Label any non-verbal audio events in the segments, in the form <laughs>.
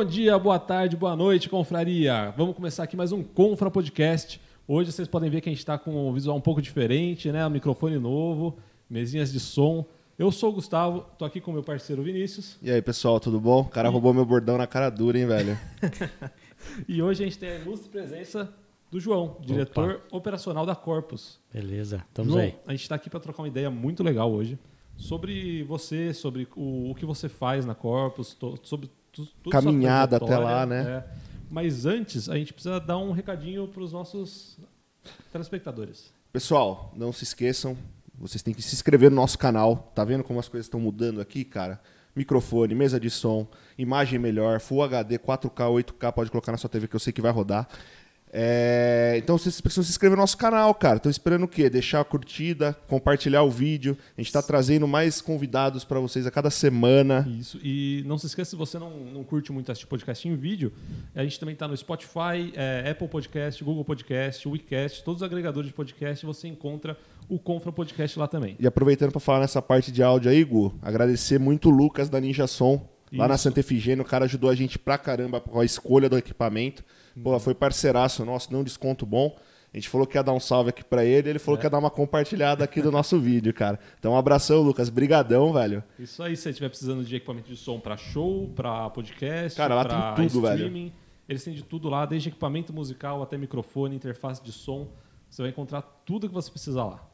Bom dia, boa tarde, boa noite, confraria. Vamos começar aqui mais um Confra Podcast. Hoje vocês podem ver que a gente está com um visual um pouco diferente, né? Um microfone novo, mesinhas de som. Eu sou o Gustavo, tô aqui com meu parceiro Vinícius. E aí, pessoal, tudo bom? O cara e... roubou meu bordão na cara dura, hein, velho? <laughs> e hoje a gente tem a ilustre presença do João, diretor Opa. operacional da Corpus. Beleza, estamos aí. A gente está aqui para trocar uma ideia muito legal hoje sobre você, sobre o, o que você faz na Corpus, to, sobre tudo Caminhada até lá, né? É. Mas antes, a gente precisa dar um recadinho para os nossos telespectadores. Pessoal, não se esqueçam, vocês têm que se inscrever no nosso canal. Tá vendo como as coisas estão mudando aqui, cara? Microfone, mesa de som, imagem melhor, Full HD, 4K, 8K, pode colocar na sua TV que eu sei que vai rodar. É, então vocês precisam se inscrever no nosso canal, cara. Estão esperando o quê? Deixar a curtida, compartilhar o vídeo. A gente está trazendo mais convidados para vocês a cada semana. Isso. E não se esqueça, se você não, não curte muito assistir podcast em vídeo, a gente também está no Spotify, é, Apple Podcast, Google Podcast, WeCast, todos os agregadores de podcast. Você encontra o Confra Podcast lá também. E aproveitando para falar nessa parte de áudio aí, Gu, agradecer muito o Lucas da Ninja Som. Lá na Santa Efigênia, o cara ajudou a gente pra caramba com a escolha do equipamento. Pô, foi parceiraço nosso, um desconto bom. A gente falou que ia dar um salve aqui para ele, ele falou é. que ia dar uma compartilhada aqui do nosso <laughs> vídeo, cara. Então, um abração, Lucas. Brigadão, velho. Isso aí, se você estiver precisando de equipamento de som para show, para podcast, cara, lá pra tem tudo, streaming. Velho. Eles têm de tudo lá, desde equipamento musical até microfone, interface de som. Você vai encontrar tudo que você precisa lá.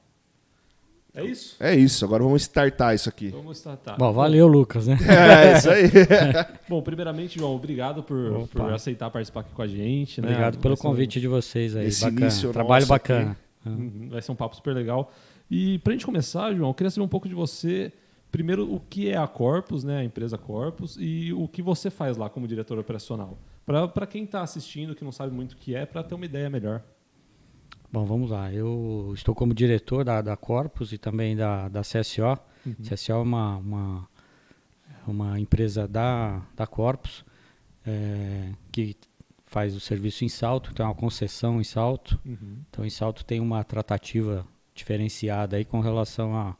É isso? É isso. Agora vamos startar isso aqui. Vamos startar. Bom, valeu, Lucas, né? <laughs> É, isso aí. <laughs> Bom, primeiramente, João, obrigado por, por, aceitar participar aqui com a gente. Né? Obrigado pelo convite um... de vocês aí. Esse bacana. Início Trabalho bacana. Uhum. Vai ser um papo super legal. E para a gente começar, João, eu queria saber um pouco de você. Primeiro, o que é a Corpus, né, a empresa Corpus, e o que você faz lá como diretor operacional. Para quem está assistindo, que não sabe muito o que é, para ter uma ideia melhor. Bom, vamos lá. Eu estou como diretor da, da Corpus e também da, da CSO. Uhum. CSO é uma, uma, uma empresa da, da Corpus é, que faz o serviço em Salto, tem uma concessão em Salto. Uhum. Então, em Salto tem uma tratativa diferenciada aí com relação a,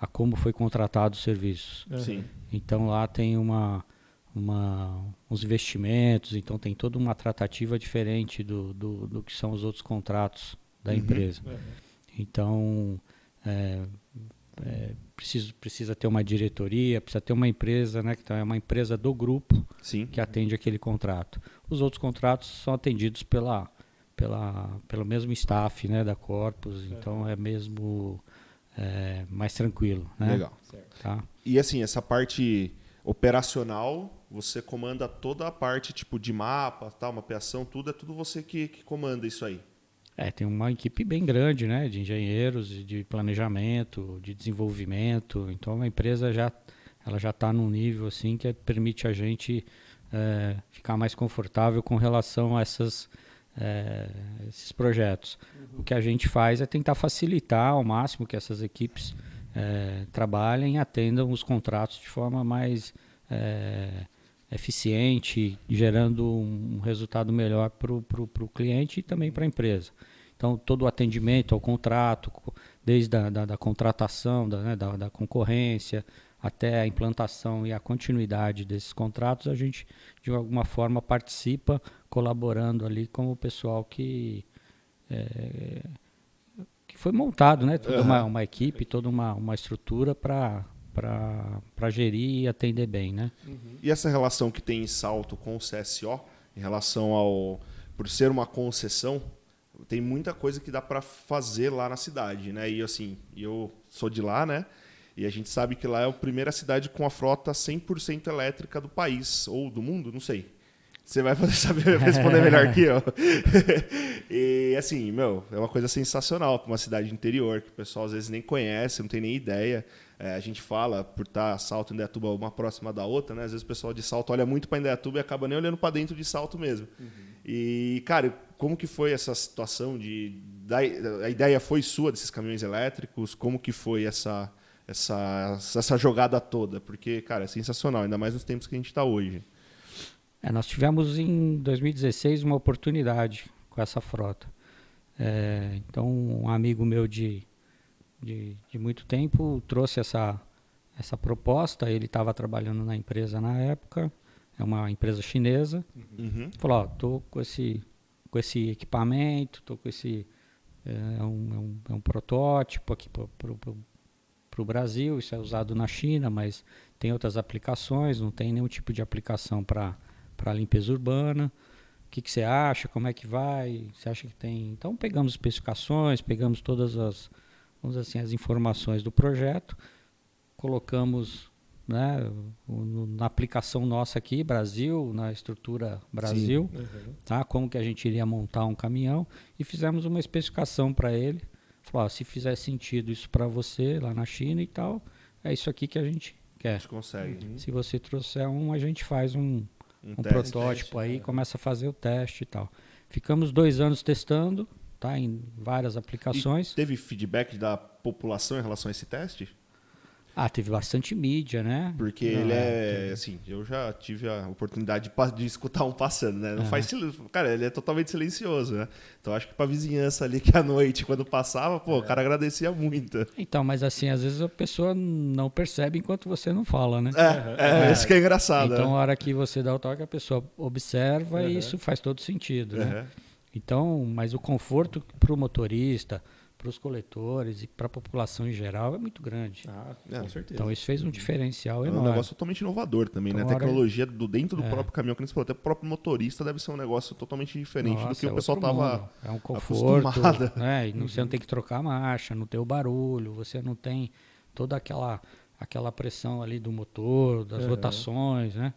a como foi contratado os serviços. Sim. Então, lá tem uma, uma, uns investimentos, então tem toda uma tratativa diferente do, do, do que são os outros contratos da uhum. empresa. Uhum. Então, é, é, precisa, precisa ter uma diretoria, precisa ter uma empresa, né, que então é uma empresa do grupo Sim. que atende aquele contrato. Os outros contratos são atendidos pela, pela, pelo mesmo staff né, da Corpus, então é mesmo é, mais tranquilo. Né? Legal. Tá? E assim, essa parte operacional, você comanda toda a parte tipo de mapa, tal, mapeação, tudo, é tudo você que, que comanda isso aí. É, tem uma equipe bem grande, né, de engenheiros, de planejamento, de desenvolvimento. Então a empresa já ela já está num nível assim que permite a gente é, ficar mais confortável com relação a essas, é, esses projetos. Uhum. O que a gente faz é tentar facilitar ao máximo que essas equipes é, trabalhem e atendam os contratos de forma mais é, eficiente, gerando um resultado melhor para o cliente e também para a empresa. Então, todo o atendimento ao contrato, desde a da, da contratação, da, né, da, da, concorrência, até a implantação e a continuidade desses contratos, a gente, de alguma forma, participa, colaborando ali com o pessoal que, é, que foi montado, né? Toda uhum. uma, uma equipe, toda uma, uma estrutura para para gerir e atender bem, né? Uhum. E essa relação que tem em Salto com o CSO, em relação ao por ser uma concessão, tem muita coisa que dá para fazer lá na cidade, né? E assim, eu sou de lá, né? E a gente sabe que lá é a primeira cidade com a frota 100% elétrica do país ou do mundo, não sei. Você vai poder <laughs> saber responder melhor que eu. <laughs> e assim, meu, é uma coisa sensacional para uma cidade interior que o pessoal às vezes nem conhece, não tem nem ideia. É, a gente fala, por estar Salto e Indaiatuba uma próxima da outra, né? Às vezes o pessoal de Salto olha muito para Indaiatuba e acaba nem olhando para dentro de Salto mesmo. Uhum. E, cara, como que foi essa situação de... Da, a ideia foi sua desses caminhões elétricos? Como que foi essa, essa, essa jogada toda? Porque, cara, é sensacional, ainda mais nos tempos que a gente está hoje. É, nós tivemos em 2016 uma oportunidade com essa frota. É, então, um amigo meu de de, de muito tempo trouxe essa, essa proposta. Ele estava trabalhando na empresa na época. é uma empresa chinesa. Uhum. Falou, ó, tô com esse, com esse equipamento, tô com esse é um, é um, é um protótipo aqui para o Brasil, isso é usado na China, mas tem outras aplicações, não tem nenhum tipo de aplicação para limpeza urbana. O que, que você acha? Como é que vai? Você acha que tem. Então pegamos especificações, pegamos todas as, vamos assim, as informações do projeto, colocamos né, na aplicação nossa aqui, Brasil, na estrutura Brasil, uhum. tá? Como que a gente iria montar um caminhão e fizemos uma especificação para ele. Falou, ó, se fizer sentido isso para você lá na China e tal, é isso aqui que a gente quer. A gente consegue. Uhum. Se você trouxer um, a gente faz um, um, um teste, protótipo teste, aí, é. começa a fazer o teste e tal. Ficamos dois anos testando, tá? Em várias aplicações. E teve feedback da população em relação a esse teste? Ah, teve bastante mídia, né? Porque Não, ele é, é, assim, eu já tive a oportunidade de, de escutar um passando, né? Não faz cara, ele é totalmente silencioso, né? Então acho que pra vizinhança ali <laughs> que à noite, quando passava, pô, é. o cara agradecia muito. Então, mas assim, às vezes a pessoa não percebe enquanto você não fala, né? É, é, é isso que é engraçado. Então, né? a hora que você dá o toque, a pessoa observa uhum. e isso faz todo sentido, né? Então, mas o conforto pro motorista, para os coletores e para a população em geral é muito grande. Ah, com certeza. Então isso fez um diferencial é enorme. um negócio totalmente inovador também, então, né? A tecnologia do dentro do é. próprio caminhão, que você falou, até o próprio motorista deve ser um negócio totalmente diferente Nossa, do que é o pessoal estava É um conforto, <laughs> né? E não, você não tem que trocar marcha, não tem o barulho, você não tem toda aquela aquela pressão ali do motor, das rotações, né?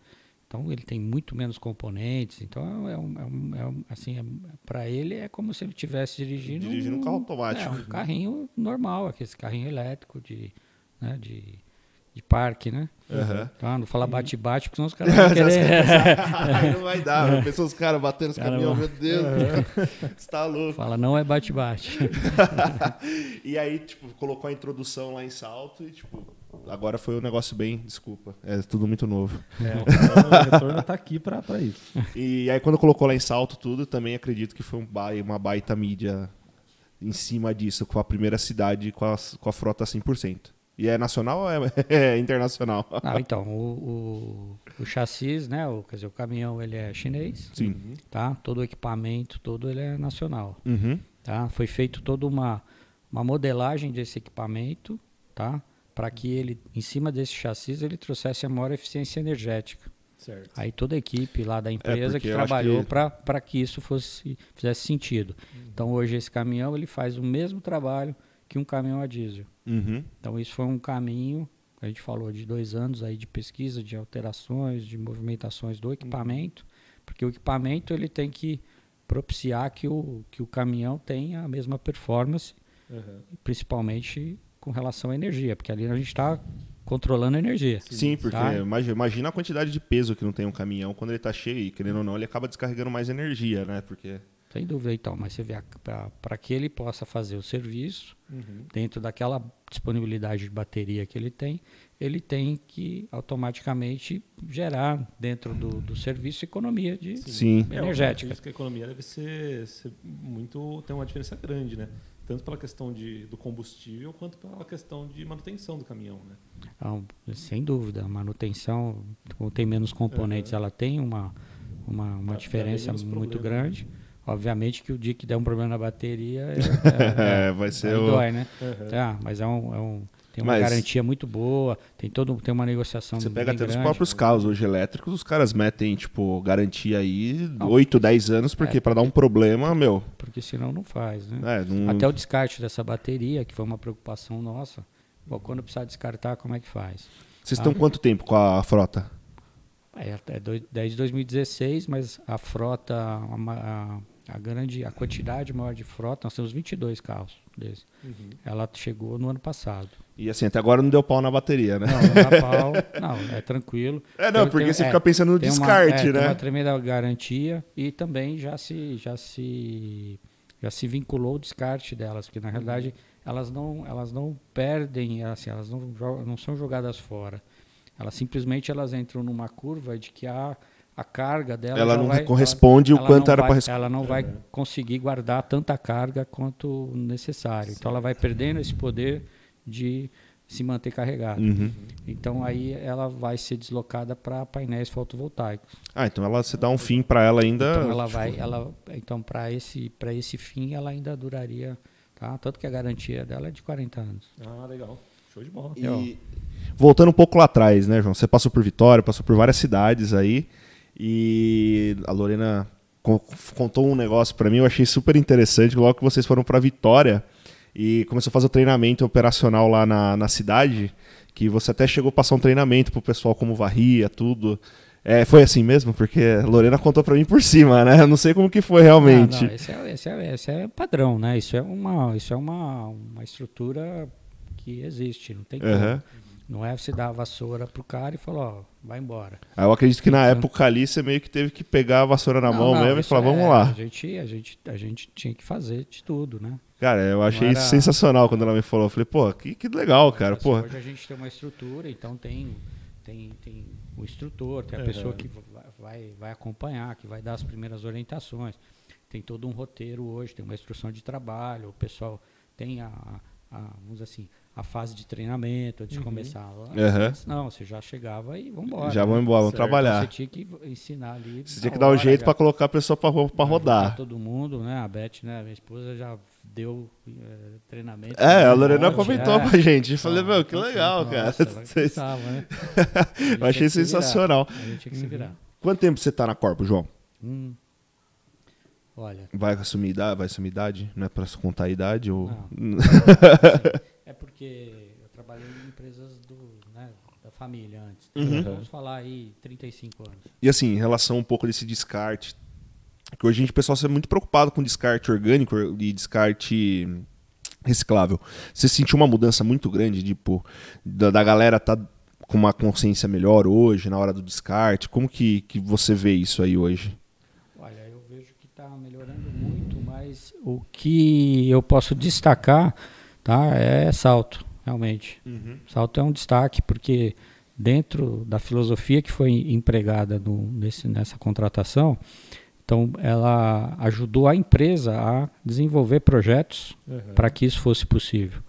Então ele tem muito menos componentes. Então é um, é um, é um assim, é, para ele é como se ele estivesse dirigindo, dirigindo um, um, carro automático, é, um carrinho normal, aquele carrinho elétrico de, né, de, de parque, né? Uhum. Então, não falar bate-bate, porque senão os <laughs> caras vão querer. <laughs> não vai dar, pensou os caras batendo os caminhões, meu Deus, uhum. <laughs> você tá louco. Fala, não é bate-bate. e aí, tipo, colocou a introdução lá em salto e, tipo, agora foi um negócio bem, desculpa, é tudo muito novo. É, o retorno está aqui para isso. E aí quando colocou lá em salto tudo, também acredito que foi um baita, uma baita mídia em cima disso, com a primeira cidade com a, com a frota 100%. E é nacional ou é, <laughs> é internacional? Ah, então, o, o, o, chassis, né, o, quer dizer, o caminhão ele é chinês. Sim. Tá? Todo o equipamento, todo ele é nacional. Uhum. Tá? Foi feito toda uma, uma modelagem desse equipamento, tá? Para que ele, em cima desse chassis, ele trouxesse a maior eficiência energética. Certo. Aí toda a equipe lá da é, empresa é que trabalhou que... para que isso fosse fizesse sentido. Uhum. Então hoje esse caminhão ele faz o mesmo trabalho que um caminhão a diesel. Uhum. Então isso foi um caminho a gente falou de dois anos aí de pesquisa, de alterações, de movimentações do equipamento, uhum. porque o equipamento ele tem que propiciar que o, que o caminhão tenha a mesma performance, principalmente com relação à energia, porque ali a gente está controlando a energia. Sim, porque tá? imagina a quantidade de peso que não tem um caminhão quando ele está cheio e, querendo ou não, ele acaba descarregando mais energia, né? Porque... Sem dúvida, então. Mas você vê, para que ele possa fazer o serviço, uhum. dentro daquela disponibilidade de bateria que ele tem, ele tem que automaticamente gerar dentro do, do serviço economia de Sim. energética. É, a economia deve ser, ser muito. tem uma diferença grande, né? Tanto pela questão de, do combustível quanto pela questão de manutenção do caminhão, né? Ah, sem dúvida, a manutenção, como tem menos componentes, uhum. ela tem uma, uma, uma diferença muito problema. grande. Obviamente que o dia que der um problema na bateria <laughs> é, é, vai ser o... dói, né? Uhum. Tá, mas é um, é um tem uma Mas, garantia muito boa, tem todo tem uma negociação Você pega até grande. os próprios carros hoje elétricos, os caras metem, tipo, garantia aí não, 8, 10 anos, porque é, para dar um problema, meu. Porque senão não faz, né? É, não... Até o descarte dessa bateria, que foi uma preocupação nossa. Bom, quando precisar descartar, como é que faz? Vocês estão ah, quanto tempo com a frota? É, é desde 2016, mas a frota, a, a, grande, a quantidade maior de frota, nós temos 22 carros desse. Uhum. Ela chegou no ano passado. E assim, até agora não deu pau na bateria, né? Não, não dá pau. Não, é tranquilo. É, não, porque tem, você é, fica pensando no descarte, uma, é, né? Tem uma tremenda garantia e também já se, já se, já se vinculou o descarte delas, porque na realidade elas não, elas não perdem, assim, elas não, não são jogadas fora. Elas simplesmente elas entram numa curva de que a a carga dela ela não vai, corresponde ela, o quanto era para ela não vai conseguir guardar tanta carga quanto necessário. Então ela vai perdendo esse poder de, se manter carregada. Uhum. Então aí ela vai ser deslocada para painéis fotovoltaicos. Ah, então ela você dá um fim para ela ainda. Então ela tipo, vai, ela, então para esse para esse fim ela ainda duraria, tá? Tanto que a garantia dela é de 40 anos. Ah, legal. Show de bola. E voltando um pouco lá atrás, né, João? Você passou por Vitória, passou por várias cidades aí e a Lorena co- contou um negócio para mim, eu achei super interessante. Logo que vocês foram para Vitória e começou a fazer o treinamento operacional lá na, na cidade, que você até chegou a passar um treinamento pro pessoal como varria, tudo. É, foi assim mesmo? Porque a Lorena contou para mim por cima, né? Eu não sei como que foi realmente. Não, não, esse, é, esse, é, esse é padrão, né? Isso é uma, isso é uma, uma estrutura que existe, não tem como. Aham. Não é você dar a vassoura pro cara e falar, ó, vai embora. Aí eu acredito que na Então- época ali você meio que teve que pegar a vassoura na Não, mão mesmo e falar, é- vamos lá. A gente, a, gente, a gente tinha que fazer de tudo, né? Cara, eu achei era- isso sensacional quando ela me falou. Eu falei, pô, que, que legal, cara. Pô, Hoje a gente tem uma estrutura, então tem, tem, tem o instrutor, tem a Aham. pessoa que vai, vai, acompanhar, que vai dar as primeiras orientações. Tem todo um roteiro hoje, tem uma instrução de trabalho, o pessoal tem a, a vamos dizer assim, a fase de treinamento antes de começar. Antes não, você já chegava e vamos embora. já vamos embora, vamos Certo. trabalhar. Você tinha que ensinar ali. Você tinha que dar um hora, jeito já- pra colocar a pessoa pra já rodar. Todo mundo, né? A Beth, né? Minha esposa já deu eh, treinamento. É, a um Lorena monte, comentou é. com a gente. Eu falei, Ah, meu, que então, legal, nossa, cara. ela <laughs> Vocês- né? <laughs> Eu achei sensacional. A gente tinha que se virar. Quanto tempo você tá na Corpo, João? Hum. Olha, Vai assumir idade? Vai assumir idade? Não é pra contar a idade? Ou... <laughs> assim, é porque eu trabalhei em empresas do, né, da família antes. Uhum. Vamos falar aí 35 anos. E assim, em relação um pouco desse descarte, que hoje a gente, o pessoal é muito preocupado com descarte orgânico e descarte reciclável. Você sentiu uma mudança muito grande, tipo, da, da galera tá com uma consciência melhor hoje, na hora do descarte? Como que, que você vê isso aí hoje? Olha, eu vejo que está melhorando muito, mas o que eu posso destacar tá, é salto, realmente. Salto é um destaque, porque dentro da filosofia que foi empregada no, nesse, nessa contratação, então ela ajudou a empresa a desenvolver projetos Uhum. para que isso fosse possível.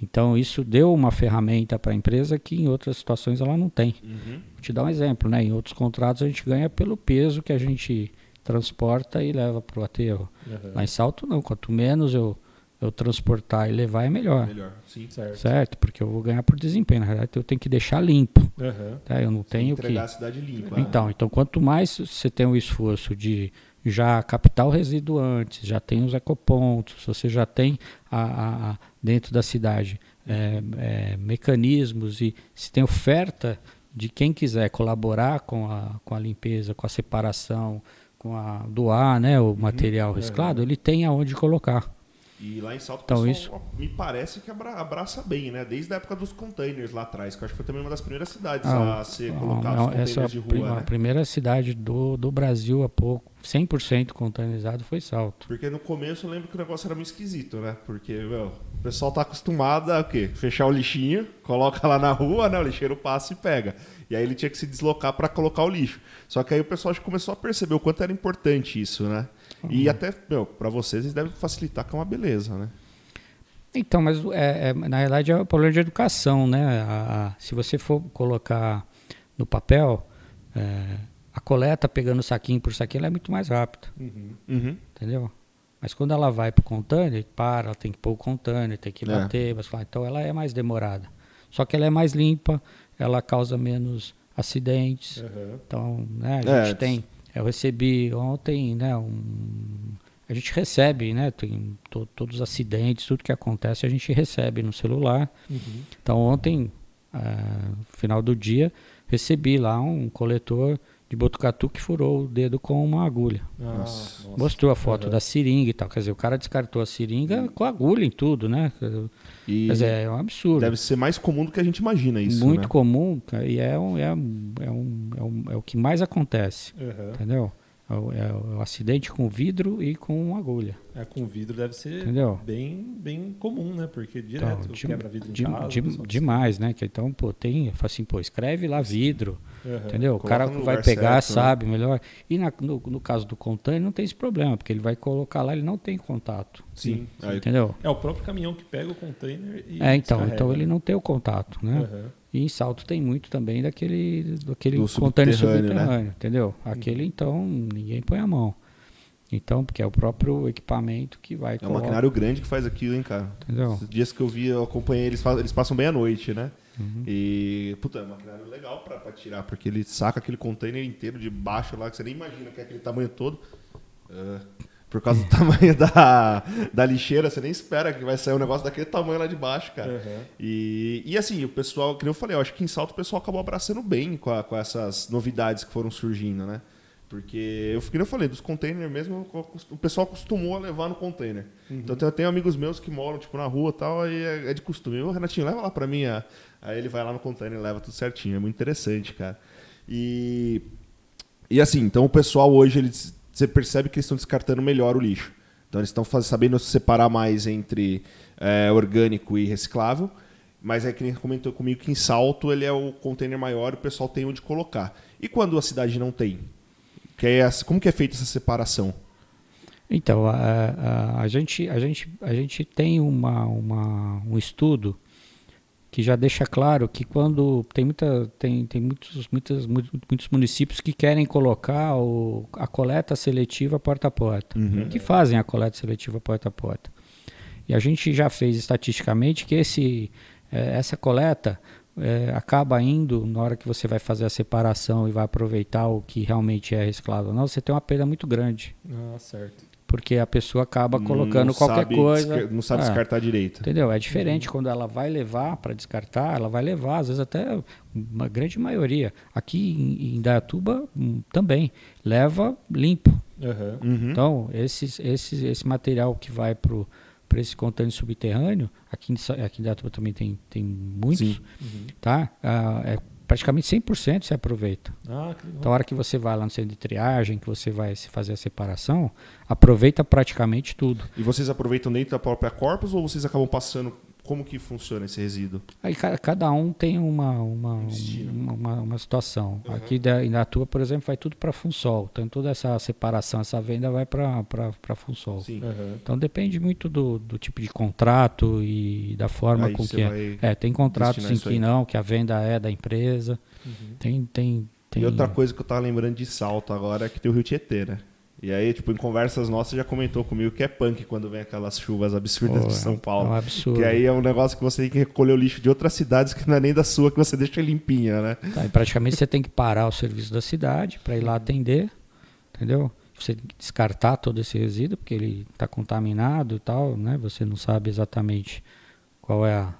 Então isso deu uma ferramenta para a empresa que em outras situações ela não tem. Vou te dar um exemplo, né? Em outros contratos a gente ganha pelo peso que a gente transporta e leva para o aterro. Uhum. Lá em Salto não, quanto menos eu, eu transportar e levar é melhor. Melhor, sim. Certo. Certo? Porque eu vou ganhar por desempenho. Na realidade eu tenho que deixar limpo. Uhum. Tá? Eu não tenho que. Entregar a cidade limpa. Então, então quanto mais você tem o esforço de já captar o resíduo antes, já tem os ecopontos, você já tem a, a- dentro da cidade é, é, mecanismos e se tem oferta de quem quiser colaborar com a, com a limpeza, com a separação, com a doar né, o material reciclado, ele tem aonde colocar. E lá em Salto, Então, pessoal, me parece que abra- abraça bem, né? Desde a época dos containers lá atrás, que eu acho que foi também uma das primeiras cidades Ah, a ser colocados não, containers essa é a, de rua, a né? primeira cidade do, do Brasil há pouco, 100% containerizado, foi Salto. Porque no começo eu lembro que o negócio era muito esquisito, né? Porque, meu, o pessoal tá acostumado a o quê? Fechar o lixinho, coloca lá na rua, né? O lixeiro passa e pega. E aí ele tinha que se deslocar para colocar o lixo. Só que aí o pessoal começou a perceber o quanto era importante isso, né? E até, meu, pra vocês, eles devem facilitar, que é uma beleza, né? Então, mas é, é- na realidade é o problema de educação, né? A- a- se você for colocar no papel, é, a coleta pegando saquinho por saquinho é muito mais rápida, Uhum. entendeu? Mas quando ela vai para o container, para, ela tem que pôr o container, tem que É. bater, mas, então ela é mais demorada. Só que ela é mais limpa, ela causa menos acidentes. Uhum. Então, né, a É, gente tem. Eu recebi ontem, né, um. A gente recebe, né? Tem to- todos os acidentes, tudo que acontece, a gente recebe no celular. Uhum. Então ontem, ah, no final do dia, recebi lá um coletor de Botucatu que furou o dedo com uma agulha. Ah, Nossa. nossa. Mostrou a foto Uhum. da seringa e tal. Quer dizer, o cara descartou a seringa com agulha em tudo, né? Quer E dizer, é um absurdo. deve ser mais comum do que a gente imagina isso, Muito né? comum, e é, um, é, um, é, um, é, um- é o que mais acontece. Uhum. Entendeu? É o, é o acidente com vidro e com agulha. É, com vidro deve ser Entendeu? bem, bem comum, né? Porque direto Então, de- quebra vidro em de- casa. de- o demais, né? Que então, pô, tem, assim, pô, escreve lá vidro, Aham. entendeu? O Coloca cara no vai pegar, certo, né? sabe melhor. E na- no, no caso do container não tem esse problema, porque ele vai colocar lá, ele não tem contato. Sim. Aí, Entendeu? É o próprio caminhão que pega o container e É, então, descarrega. então ele não tem o contato, né? Aham. E em Salto tem muito também daquele, daquele Do container subterrâneo, subterrâneo, né? entendeu? Aquele, então, ninguém põe a mão. Então, porque é o próprio equipamento que vai É um colocar, maquinário grande que faz aquilo, hein, cara. Entendeu? Esses dias que eu vi, eu acompanhei, eles, fa- eles passam bem à noite, né? Uhum. E, puta, é um maquinário legal pra, pra tirar, porque ele saca aquele container inteiro de baixo lá, que você nem imagina que é aquele tamanho todo. Ah, por causa do <laughs> tamanho da, da lixeira, você nem espera que vai sair um negócio daquele tamanho lá de baixo, cara. Aham. E, e assim, o pessoal, que eu falei, eu acho que em Salto o pessoal acabou abraçando bem com, a- com essas novidades que foram surgindo, né? Porque, eu, que nem eu falei, dos containers mesmo, o pessoal acostumou a levar no container. Então eu tenho, amigos meus que moram, tipo, na rua e tal, aí é, é de costume. Ô, Renatinho, leva lá pra mim. a- Aí ele vai lá no container e leva tudo certinho. É muito interessante, cara. E, e assim, então o pessoal hoje, eles, você percebe que eles estão descartando melhor o lixo. Então eles estão sabendo separar mais entre é, orgânico e reciclável. Mas é que nem comentou comigo que em Salto ele é o container maior o pessoal tem onde colocar. E quando a cidade não tem? Que é, essa- como que é feita essa separação? Então, a, a, a gente, a, gente, a gente tem uma, uma, um estudo que já deixa claro que quando tem, muita, tem, tem muitos, muitas, mu- muitos municípios que querem colocar o, a coleta seletiva porta a porta, que fazem a coleta seletiva porta a porta. E a gente já fez estatisticamente que esse, eh, essa coleta eh, acaba indo, na hora que você vai fazer a separação e vai aproveitar o que realmente é reciclado ou não, você tem uma perda muito grande Ah, certo. Porque a pessoa acaba colocando Não qualquer sabe coisa. desca- Não sabe É, descartar direito. Entendeu? É diferente quando ela vai levar para descartar, ela vai levar, às vezes até uma grande maioria. Aqui em, em Dayatuba hum, também leva limpo. Aham. Uhum. Então, esses, esses, esse material que vai para esse container subterrâneo, aqui em, aqui em Dayatuba também tem, tem muitos, tá? Ah, é praticamente 100% se aproveita. Ah, que legal. Então, a hora que você vai lá no centro de triagem, que você vai se fazer a separação, aproveita praticamente tudo. E vocês aproveitam dentro da própria corpus ou vocês acabam passando? Como que funciona esse resíduo? Aí ca- cada um tem uma, uma, destino. uma, uma- situação. Aqui da, na tua, por exemplo, vai tudo para Funsol. Então toda essa separação, essa venda vai para Funsol. Sim. Aham. Então depende muito do, do tipo de contrato e da forma Aí com que é. É, tem contratos em que aí. não, que a venda é da empresa. Uhum. Tem, tem, tem. E outra coisa que eu tava lembrando de salto agora é que tem o Rio Tietê, né? E aí, tipo, em conversas nossas já comentou comigo que é punk quando vem aquelas chuvas absurdas de São É Paulo. um absurdo. Que aí é um negócio que você tem que recolher o lixo de outras cidades que não é nem da sua, que você deixa limpinha, né? Tá, e praticamente você tem que parar o serviço da cidade para ir lá atender, entendeu? Você tem que descartar todo esse resíduo, porque ele está contaminado e tal, né? Você não sabe exatamente qual é a,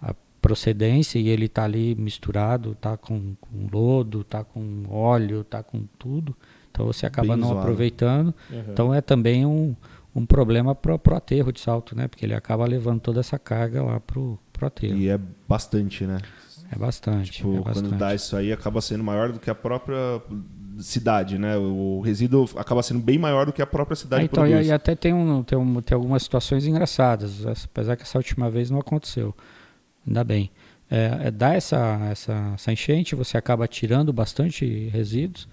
a procedência e ele está ali misturado, tá com, com lodo, tá com óleo, tá com tudo. Então você acaba Bem não zoado. aproveitando. Aham. Então é também um, um problema para o aterro de salto, né? Porque ele acaba levando toda essa carga lá pro, pro aterro. E é bastante, né? É bastante. Tipo, é bastante. quando dá isso aí, acaba sendo maior do que a própria cidade, né? O resíduo acaba sendo bem maior do que a própria cidade Ah, então, e, produz. e até tem, um, tem, um, tem algumas situações engraçadas, apesar que essa última vez não aconteceu. Ainda bem. É, é, dá essa, essa, essa enchente, você acaba tirando bastante resíduos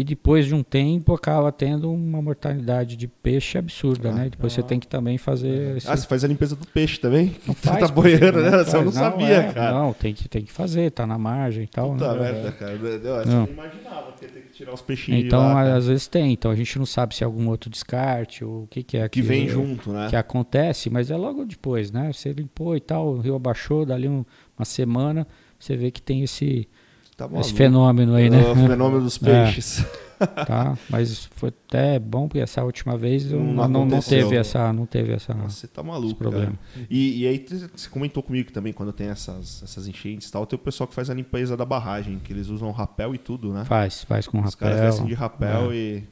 e depois de um tempo acaba tendo uma mortalidade de peixe absurda, Ah, né? Depois você tem que também fazer. esse- Ah, você faz a limpeza do peixe também? não <laughs> tá faz, boiando, porque né? não Você eu não faz, sabia, é, cara. Não, tem que, tem que fazer, tá na margem e tal. Puta né? merda, cara. Eu, Não. não imaginava que ia ter que tirar os peixinhos Então, lá, às vezes tem. Então a gente não sabe se é algum outro descarte ou o que, que é Que vem é- junto, né? que acontece, mas é logo depois, né? Você limpou e tal, o rio abaixou, dali um- uma semana, você vê que tem esse, Tá esse fenômeno aí, né? O fenômeno dos <laughs> É. peixes. tá? Mas foi até bom, porque essa última vez eu Não não, não, teve essa, não teve essa. Você tá maluco, problema. cara. E, e aí você comentou comigo também quando tem essas, essas enchentes e tal, tem o pessoal que faz a limpeza da barragem, que eles usam rapel e tudo, né? Faz, faz com Os rapel. caras descem de rapel É. e,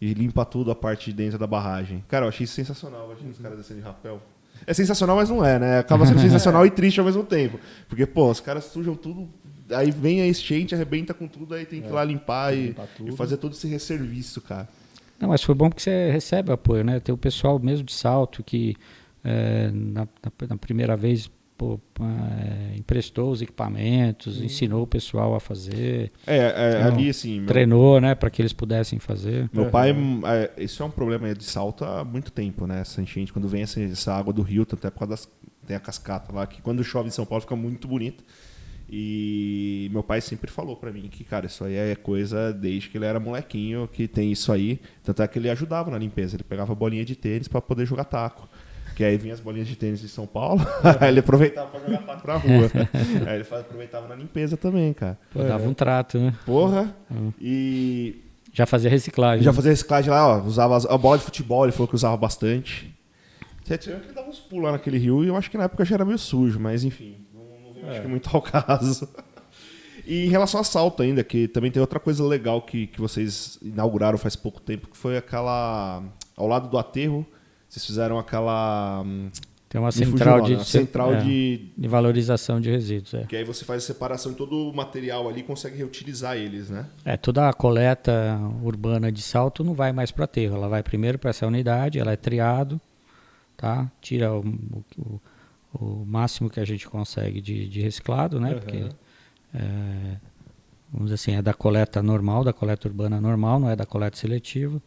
e limpa tudo a parte de dentro da barragem. Cara, eu achei isso sensacional. Imagina os caras descendo de rapel. É sensacional, mas não é, né? Acaba sendo <laughs> sensacional e triste ao mesmo tempo. Porque, pô, os caras sujam tudo aí vem a enchente, arrebenta com tudo, aí tem que ir lá limpar, e, limpar e fazer todo esse resserviço, cara. Não, mas foi bom porque você recebe apoio, né? Tem o pessoal mesmo de salto que é, na, na- na primeira vez pô, é, emprestou os equipamentos, ensinou o pessoal a fazer, É, é, Então, ali assim, meu, treinou, né, para que eles pudessem fazer. meu Uhum. pai, é, isso é um problema de salto há muito tempo, né? Essa enchente, quando vem essa, essa água do rio, tanto é por causa das, tem a cascata lá, que quando chove em São Paulo fica muito bonito. E meu pai sempre falou pra mim que, cara, isso aí é coisa desde que ele era molequinho, que tem isso aí. Tanto é que ele ajudava na limpeza, ele pegava bolinha de tênis pra poder jogar taco. Que aí vinha as bolinhas de tênis de São Paulo, <laughs> aí ele aproveitava pra jogar taco na rua. <laughs> aí ele aproveitava na limpeza também, cara. Pô, dava um trato, né? Porra! Hum. E Já fazia reciclagem. já fazia reciclagem lá, ó, usava as- a bola de futebol, ele falou que usava bastante. Você tinha que dar uns pulos lá naquele rio e eu acho que na época já era meio sujo, mas enfim, veio acho É. que muito ao caso. E em relação a salto ainda, que também tem outra coisa legal que, que vocês inauguraram faz pouco tempo, que foi aquela. Ao lado do aterro, vocês fizeram aquela. hum, Tem uma fugiu central de central é, de. de valorização de resíduos. É. Que aí você faz a separação de todo o material ali e consegue reutilizar eles, né? É, toda a coleta urbana de salto não vai mais para aterro. Ela vai primeiro para essa unidade, ela é triado, tá? Tira o, o- o máximo que a gente consegue de, de reciclado, né? Uhum. Porque, é, vamos dizer assim, é da coleta normal, da coleta urbana normal, não é da coleta seletiva.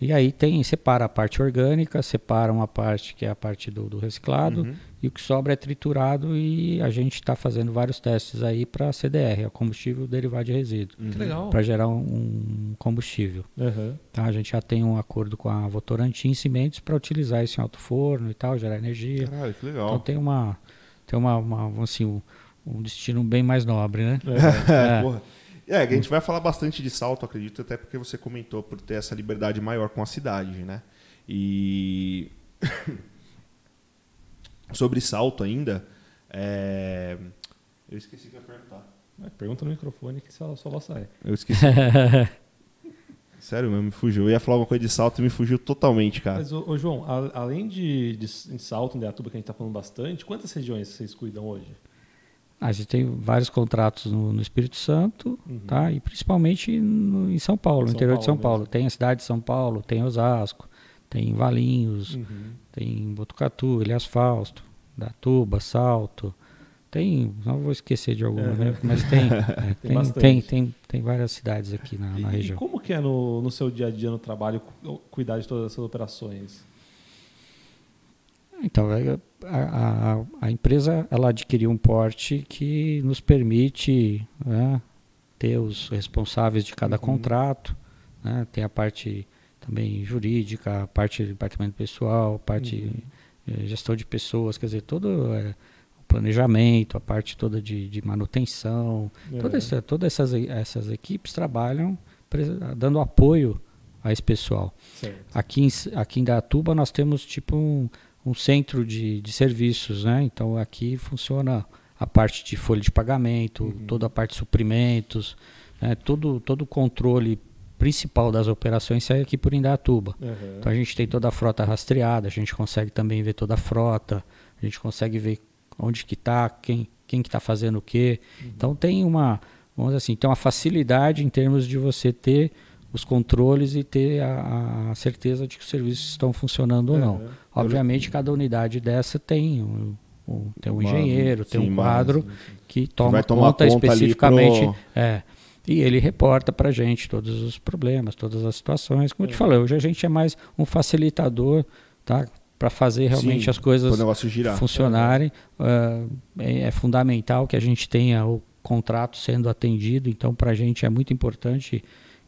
E aí tem, separa a parte orgânica, separa uma parte que é a parte do, do reciclado, Uhum. e o que sobra é triturado e a gente está fazendo vários testes aí para CDR, é o combustível derivado de resíduo Que legal. para gerar um, um combustível. Uhum. Tá? A gente já tem um acordo com a Votorantim Cimentos para utilizar isso em alto forno e tal, gerar energia. Caralho, que Então legal. tem uma tem uma, uma assim um, um destino bem mais nobre, né? É, <laughs> É. porra. É, a gente vai falar bastante de salto, acredito, até porque você comentou por ter essa liberdade maior com a cidade, né? E <coughs> sobre salto ainda, é, eu esqueci que eu ia perguntar. É, Pergunta no microfone que só, só vai sair. Eu esqueci. <laughs> Sério mesmo, me fugiu. Eu ia falar uma coisa de salto e me fugiu totalmente, cara. Mas, ô, ô, João, a- além de, de em Salto, que a gente está falando bastante, quantas regiões vocês cuidam hoje? A gente tem vários contratos no, no Espírito Santo, Uhum. tá? E principalmente no- em São Paulo, no São interior de São Paulo Paulo. mesmo. Tem a cidade de São Paulo, tem Osasco, tem Valinhos, Uhum. tem Botucatu, Ilhas Fausto, Datuba, Salto. Tem, não vou esquecer de alguma, né? Mas tem, <laughs> é, tem, bastante. tem, tem, tem várias cidades aqui na, na E, e região. como que é no, no seu dia a dia no trabalho cu- cuidar de todas essas operações? Então, é, a, a, a empresa ela adquiriu um porte que nos permite né, ter os responsáveis de cada Uhum. contrato, né, tem a parte também jurídica, a parte de departamento pessoal, a parte Uhum. eh, gestão de pessoas, quer dizer, todo eh, o planejamento, a parte toda de, de manutenção, toda É. essa, todas essas, essas equipes trabalham dando apoio a esse pessoal. Certo. Aqui em, aqui em Datuba nós temos tipo um, um centro de, de serviços, né? Então aqui funciona a parte de folha de pagamento, Uhum. toda a parte de suprimentos, né? todo, todo o controle principal das operações sai aqui por Indatuba. Uhum. Então a gente tem toda a frota rastreada, a gente consegue também ver toda a frota, a gente consegue ver onde que está, quem, quem que está fazendo o quê. Então tem uma, vamos assim, tem uma facilidade em termos de você ter os controles e ter a, a certeza de que os serviços estão funcionando ou não. Uhum. Obviamente cada unidade dessa tem um, um- tem um engenheiro, tem sim, um quadro que toma tomar conta conta especificamente. pro- É. E ele reporta para a gente todos os problemas, todas as situações. Como eu te É. falei, hoje a gente é mais um facilitador, tá? Para fazer realmente Sim, as coisas funcionarem. Ah, é, é fundamental que a gente tenha o contrato sendo atendido. Então, para a gente é muito importante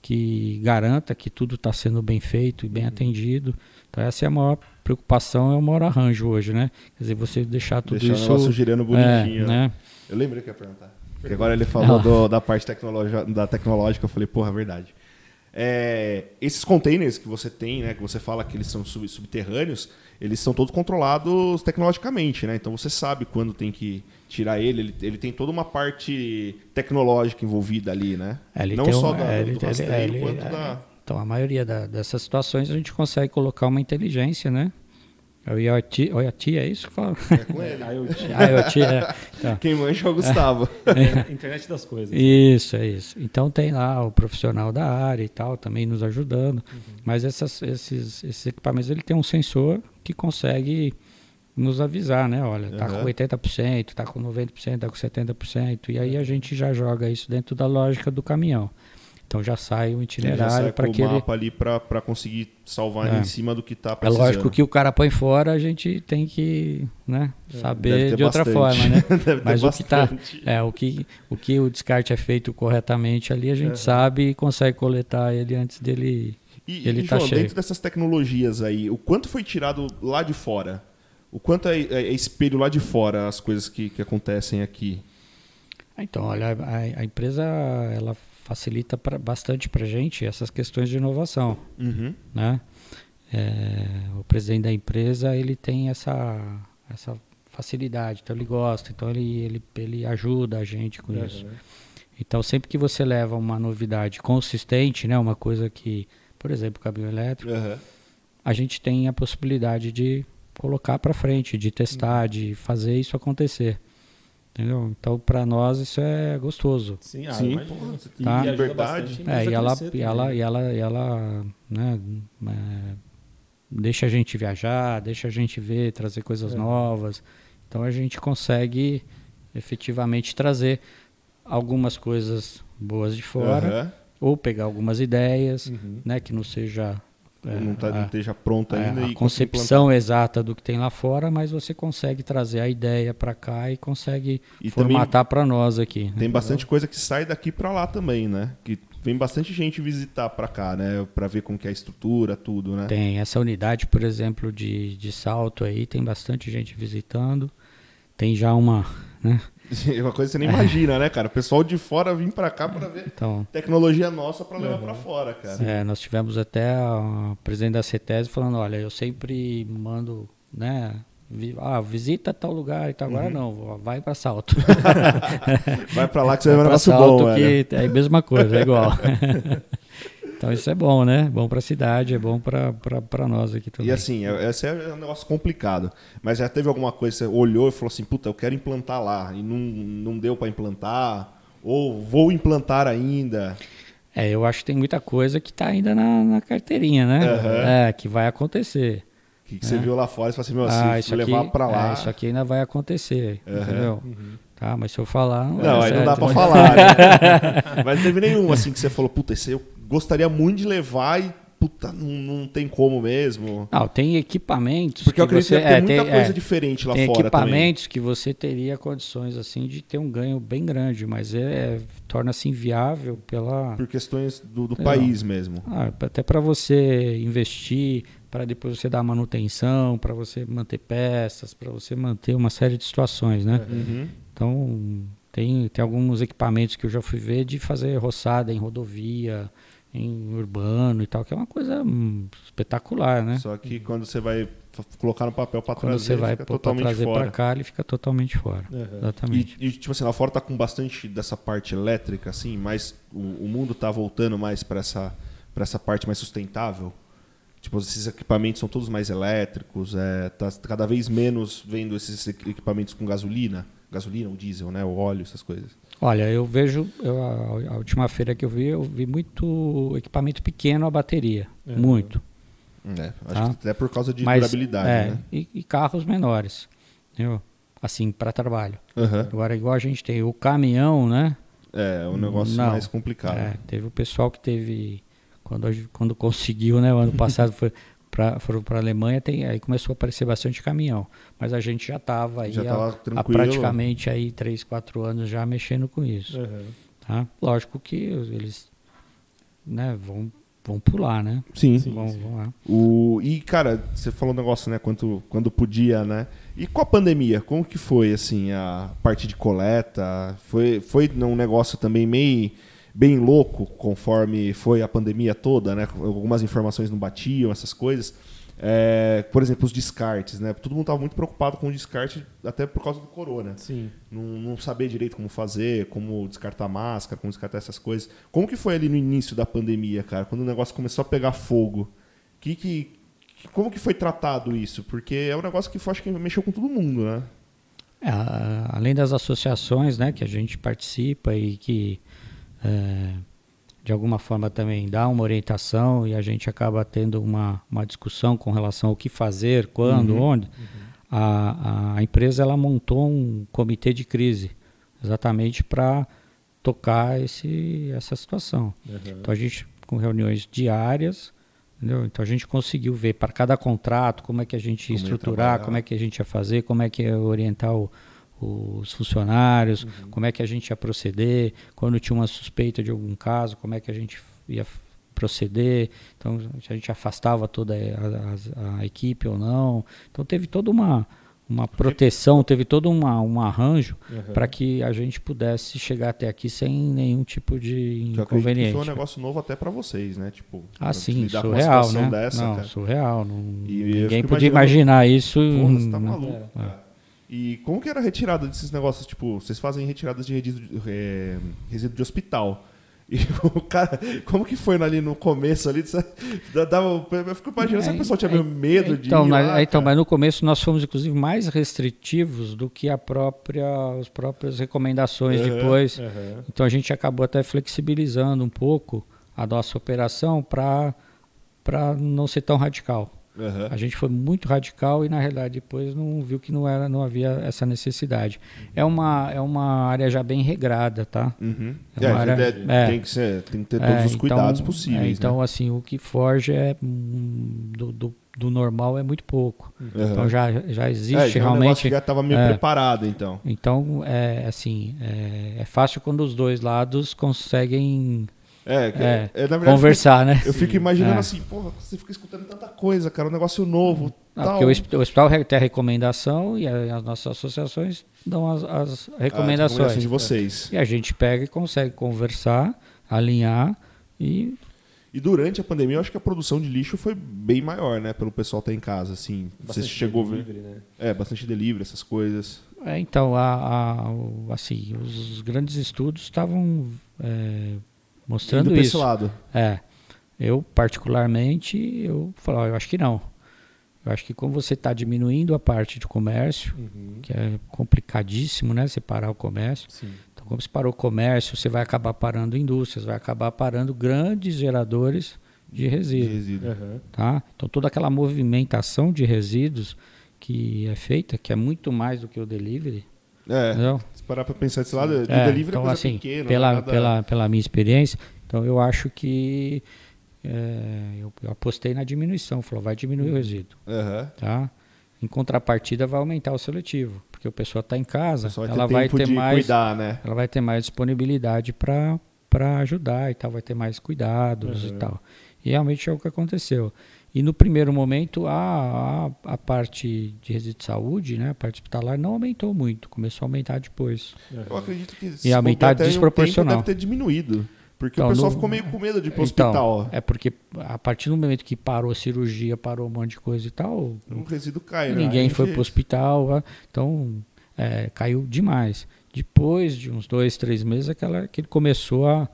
que garanta que tudo está sendo bem feito e bem Uhum. atendido. Então, essa é a maior preocupação, é o maior arranjo hoje, né? Quer dizer, você deixar tudo Deixar o isso... negócio girando bonitinho. É, né? Eu lembrei que ia perguntar. Porque agora ele falou do- da parte tecnológica, da tecnológica, eu falei, porra, é verdade. É, esses containers que você tem, né, que você fala que eles são sub- subterrâneos, eles são todos controlados tecnologicamente, né? Então você sabe quando tem que tirar ele. Ele, ele tem toda uma parte tecnológica envolvida ali, né? É, ele Não só um- da, é, do rastreio, ele- quanto é, da... Então, a maioria da- dessas situações a gente consegue colocar uma inteligência, né? É o IoT, IoT é isso que fala? É com ele. <laughs> IoT, <laughs> IoT, é. Então, Quem mancha é o Gustavo. <laughs> internet das coisas. Isso, é isso. Então tem lá o profissional da área e tal, também nos ajudando. Mas essas- esses, esses equipamentos, ele tem um sensor que consegue nos avisar, né? Olha, tá Aham. com 80%, tá com 90%, tá com 70%. E aí a gente já joga isso dentro da lógica do caminhão. Então já sai o Ele itinerário para que o ele... mapa ali pra, pra conseguir salvar É. em cima do que tá É precisando. lógico que o cara põe fora, a gente tem que né, Deve saber de outra bastante. forma, <laughs> né? Mas o que tá, é, o que o que o descarte é feito corretamente ali, a gente Uhum. sabe e consegue coletar ele antes dele. E, Ele e, tá João, cheio. dentro dessas tecnologias aí, o quanto foi tirado lá de fora? O quanto é, é- é espelho lá de fora as coisas que, que acontecem aqui? Ah, Então, olha, a, a empresa ela facilita pra, bastante para gente essas questões de inovação, Uhum. né? É, o presidente da empresa ele tem essa essa facilidade, então ele gosta, então ele ele, ele ajuda a gente com isso. Uhum. Então, sempre que você leva uma novidade consistente, né, uma coisa que, por exemplo, caminhão elétrico, Aham. a gente tem a possibilidade de colocar para frente, de testar, de fazer isso acontecer. Entendeu? Então, para nós isso é gostoso. Sim, ah, porra, E tá. Liberdade. a É, e a ela, e ela, e ela, e ela, né, é, deixa a gente viajar, deixa a gente ver, trazer coisas É. novas. Então a gente consegue efetivamente trazer algumas coisas boas de fora Aham. ou pegar algumas ideias, Uhum. né, que não seja é, não, tá, a, não esteja pronta é, ainda. a concepção exata do que tem lá fora, mas você consegue trazer a ideia para cá e consegue E formatar para nós aqui. né? Tem bastante coisa que sai daqui pra lá também, né? Que vem bastante gente visitar pra cá, né? Pra ver como que é a estrutura, tudo, né? Tem essa unidade, por exemplo, de, de salto aí, tem bastante gente visitando. Tem já uma, né? É <laughs> uma coisa que você nem imagina, né, cara? O pessoal de fora vir pra cá pra ver Então, tecnologia nossa pra levar pra fora, cara. é, nós tivemos até a presidente da CETES falando, olha, eu sempre mando, né? vi- Ah, visita tal lugar e tal. Agora não, vai para salto. <laughs> Vai pra lá que você vai ver um Pra negócio salto bom, velho. que é a mesma coisa, é igual. <laughs> então isso é bom, né? Bom para a cidade, é bom para nós aqui também. E assim, é- esse é um negócio complicado. Mas já teve alguma coisa você olhou e falou assim, puta, eu quero implantar lá. E não, não deu pra implantar. Ou vou implantar ainda. É, eu acho que tem muita coisa que está ainda na, na carteirinha, né? Aham. É, que vai acontecer. O que, que você É. viu lá fora e falou assim, meu, ah, isso levar pra lá. é, isso aqui ainda vai acontecer, Aham. entendeu? Tá, mas se eu falar... Não, Não, é aí não dá certo, pra né? falar, né? <laughs> Mas não teve nenhum assim que você falou, puta, esse eu gostaria muito de levar e, puta, não, não tem como mesmo. Não, tem equipamentos Porque eu acredito você... que deve ter é, muita tem- coisa é, diferente lá tem fora também. equipamentos que você teria condições assim de ter um ganho bem grande, mas é, torna-se inviável pela Por questões do, do É. país mesmo. ah, até para você investir, para depois você dar manutenção, para você manter peças, para você manter uma série de situações, né? Uhum. Então tem, tem alguns equipamentos que eu já fui ver de fazer roçada em rodovia, em urbano e tal, que é uma coisa hum, espetacular, né? Só que quando você vai colocar no papel Quando trazer, você vai pôr totalmente trazer para cá, ele fica totalmente fora. Uhum. Exatamente. E, e, tipo assim, lá fora tá com bastante dessa parte elétrica, assim, mas o, o mundo tá voltando mais para essa, pra essa parte mais sustentável. Tipo, esses equipamentos são todos mais elétricos, é, tá cada vez menos vendo esses equi- equipamentos com gasolina, gasolina ou diesel, né, o óleo, essas coisas. Olha, eu vejo, eu- a, a última feira que eu vi, eu vi muito equipamento pequeno a bateria. Uhum. Muito. É, acho Tá. que até por causa de Mas, durabilidade, é, né? e, e carros menores. Entendeu? Assim, para trabalho. Aham. Agora, igual a gente tem o caminhão, né? É, um negócio Não. mais complicado. É, teve o pessoal que teve. Quando, quando conseguiu, né? O ano passado foi pra, foram para a Alemanha, tem, aí começou a aparecer bastante caminhão. Mas a gente já estava aí Já tava há, praticamente aí 3, 4 anos já mexendo com isso. Uhum. Tá? Lógico que eles né, vão, vão pular, né? Sim. Sim, vão, sim. vão lá. O, e, cara, você falou um negócio, né? Quando, quando podia, né? E com a pandemia, como que foi, assim, a parte de coleta? Foi, foi um negócio também meio bem louco, conforme foi a pandemia toda, né? Algumas informações não batiam, essas coisas. É, por exemplo, os descartes, né? Todo mundo estava muito preocupado com o descarte, até por causa do corona. Sim. Não, não saber direito como fazer, como descartar máscara, como descartar essas coisas. Como que foi ali no início da pandemia, cara? Quando o negócio começou a pegar fogo? Que que, como que foi tratado isso? Porque é um negócio que eu acho que mexeu com todo mundo, né? É, além das associações né, que a gente participa e que é, de alguma forma também dá uma orientação e a gente acaba tendo uma, uma discussão com relação ao que fazer, quando, uhum. onde, uhum. A, a empresa ela montou um comitê de crise exatamente para tocar esse, essa situação. Uhum. Então a gente com reuniões diárias Entendeu? Então a gente conseguiu ver para cada contrato como é que a gente ia como estruturar, como é que a gente ia fazer, como é que ia orientar o, os funcionários, uhum. como é que a gente ia proceder, quando tinha uma suspeita de algum caso, como é que a gente ia proceder. Então a gente afastava toda a, a, a equipe ou não. Então teve toda uma uma proteção, teve todo uma, um arranjo uhum. para que a gente pudesse chegar até aqui sem nenhum tipo de inconveniente. foi um negócio novo até para vocês, né? Tipo, ah, sim, surreal, né? Dessa, não, cara. surreal. Não, ninguém podia imaginar isso. Porra, você tá maluco, é. E como que era a retirada desses negócios? Tipo, vocês fazem retiradas de resíduo, é, resíduo de hospital. <laughs> E o cara, como que foi ali no começo ali? Dava, eu fico imaginando se a pessoa tinha é, medo de. Então, ir lá, então mas no começo nós fomos, inclusive, mais restritivos do que a própria, as próprias recomendações uhum, depois. Uhum. Então a gente acabou até flexibilizando um pouco a nossa operação para não ser tão radical. Uhum. A gente foi muito radical e na realidade depois não viu que não era, não havia essa necessidade. Uhum. É uma é uma área já bem regrada, tá? Uhum. É, é área, é, tem que ser, tem que ter todos os então, cuidados possíveis. É, então né? assim o que foge é hum, do, do, do, normal é muito pouco. Então já já existe é, realmente. Um já estava meio preparado então. Então é assim é, fácil quando os dois lados conseguem é, é, é verdade, conversar, eu fico, né? Eu fico imaginando é. assim, porra, você fica escutando tanta coisa, cara, um negócio novo. Não, tal. Porque o hospital tem a recomendação e as nossas associações dão as, as recomendações. Ah, de vocês. E a gente pega e consegue conversar, alinhar e. E durante a pandemia, eu acho que a produção de lixo foi bem maior, né? Pelo pessoal estar tá em casa, assim. Bastante você chegou a ver. Né? É, bastante delivery, essas coisas. É, então, a, a, assim, os grandes estudos estavam. Mostrando Indo isso. lado. É. Eu, particularmente, eu falo, eu acho que não. Eu acho que como você está diminuindo a parte de comércio, uhum. que é complicadíssimo, né? Separar o comércio. Sim. Então, como você parou o comércio, você vai acabar parando indústrias, vai acabar parando grandes geradores de resíduos. De resíduo. uhum. tá? Então, toda aquela movimentação de resíduos que é feita, que é muito mais do que o delivery, é, entendeu? Parar para pensar desse lado, o é, delivery então, é coisa assim, pequena. Pela, nada... pela, pela minha experiência, então eu acho que é, eu, apostei na diminuição, falou, vai diminuir o uhum. resíduo. Uhum. Tá? Em contrapartida, vai aumentar o seletivo, porque o pessoal está em casa, vai ela vai ter mais, cuidar, né? ela vai ter mais disponibilidade para para ajudar e tal, vai ter mais cuidados uhum. e tal. E realmente é o que aconteceu. E no primeiro momento, a, a, a, parte de resíduo de saúde, né, a parte hospitalar, não aumentou muito, começou a aumentar depois. Eu acredito que e aumentar desproporcional. Um deve ter diminuído. Porque então, o pessoal no, ficou meio com medo de ir pro então, hospital. É porque a partir do momento que parou a cirurgia, parou um monte de coisa e tal. O resíduo cai, né? Ninguém foi pro hospital. Então, é, caiu demais. Depois de uns dois, três meses, aquela, que ele começou a,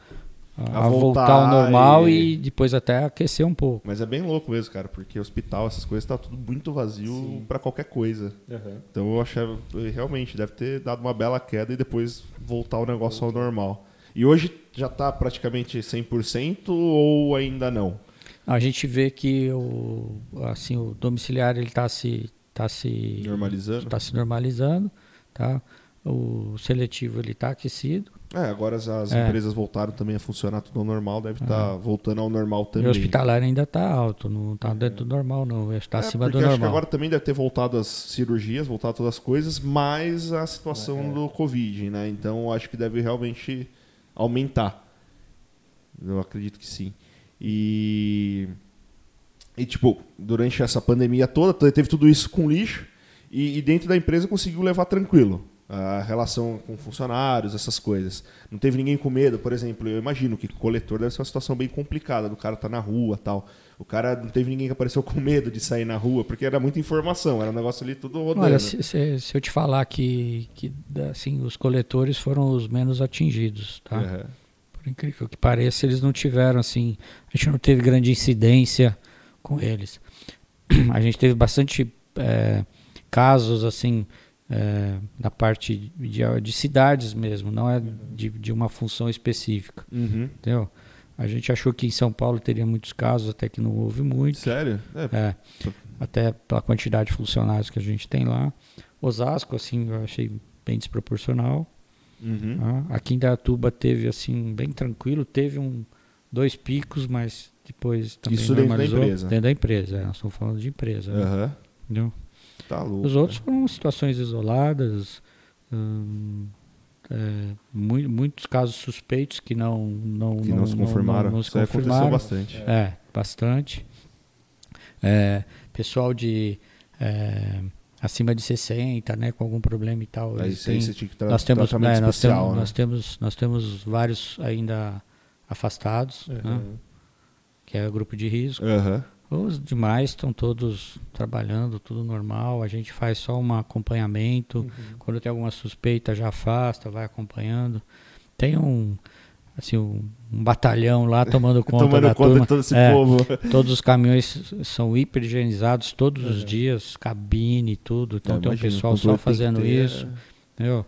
a, a voltar, voltar, ao normal e... e... depois até aquecer um pouco. Mas é bem louco mesmo, cara, porque hospital, essas coisas, tá tudo muito vazio para qualquer coisa. Uhum. Então eu achava, realmente, deve ter dado uma bela queda e depois voltar o negócio ao normal. E hoje já está praticamente 100% ou ainda não? A gente vê que o, assim, o domiciliar ele está se, tá se normalizando. Tá se normalizando tá? O seletivo ele está aquecido. É, agora as, as é. empresas voltaram também a funcionar tudo ao normal, deve estar tá é. voltando ao normal também. E o hospitalar ainda está alto, não está dentro do normal, não. Está é, acima do normal. Acho que agora também deve ter voltado as cirurgias, voltado todas as coisas, mais a situação é. do Covid, né? Então acho que deve realmente aumentar. Eu acredito que sim. E, e tipo, durante essa pandemia toda, teve tudo isso com lixo e, e dentro da empresa conseguiu levar tranquilo a relação com funcionários, essas coisas. Não teve ninguém com medo, por exemplo, eu imagino que coletor deve ser uma situação bem complicada, do cara tá na rua tal. O cara não teve ninguém que apareceu com medo de sair na rua, porque era muita informação, era um negócio ali tudo rodando. Olha, se, se, se eu te falar que, que assim, os coletores foram os menos atingidos, tá? Uhum. Por incrível que pareça, eles não tiveram, assim, a gente não teve grande incidência com eles. <clears throat> a gente teve bastante é, casos assim é, da parte de, de, cidades mesmo, não é de, de uma função específica, Uhum. entendeu? A gente achou que em São Paulo teria muitos casos, até que não houve muito. Sério? É, É, até pela quantidade de funcionários que a gente tem lá. Osasco, assim, eu achei bem desproporcional. uhum. tá? Aqui em Dayatuba teve, assim, bem tranquilo. Teve um, dois picos, mas depois também Isso dentro da normalizou. empresa? Dentro da empresa, é, nós estamos falando de empresa. né? Aham. Entendeu? Tá louco. Os outros foram situações isoladas, hum, é, mui- muitos casos suspeitos que não não Que não, se confirmaram. não se Isso aí aconteceu confirmaram. bastante. É, bastante. É, pessoal de é, acima de 60, né, com algum problema e tal. Aí eles você, aí têm- você tinha que tra nós temos, tratamento né, nós especial, temos, né? nós temos, nós temos vários ainda afastados, né, Uhum. que é o grupo de risco. Aham. Os demais estão todos trabalhando, tudo normal. A gente faz só um acompanhamento. Uhum. Quando tem alguma suspeita, já afasta, vai acompanhando. Tem um, assim, um, um batalhão lá tomando <laughs> conta Tomando da conta turma. de todo esse É. povo. Todos os caminhões são hiper higienizados todos os Uhum. dias, cabine, tudo. Então É, tem um pessoal só fazendo ter, isso. Entendeu?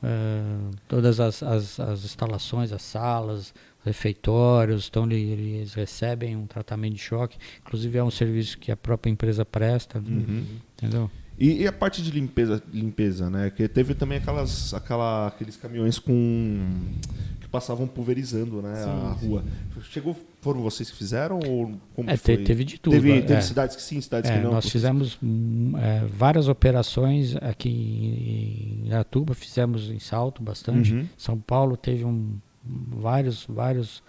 É, todas as, as, as instalações, as salas, refeitórios, então ele- eles recebem um tratamento de choque. Inclusive é um serviço que a própria empresa presta, Uhum. entendeu? E, e a parte de limpeza, limpeza, né? Que teve também aquelas, aquela, aqueles caminhões com que passavam pulverizando, né, a Sim, rua. Chegou, foram vocês que fizeram ou como É, foi? te- teve de tudo. Teve, é. teve cidades que sim, cidades É, que não. nós fizemos hum, é, várias operações aqui em Atuba, fizemos em Salto bastante. Uhum. São Paulo teve um, vários, vários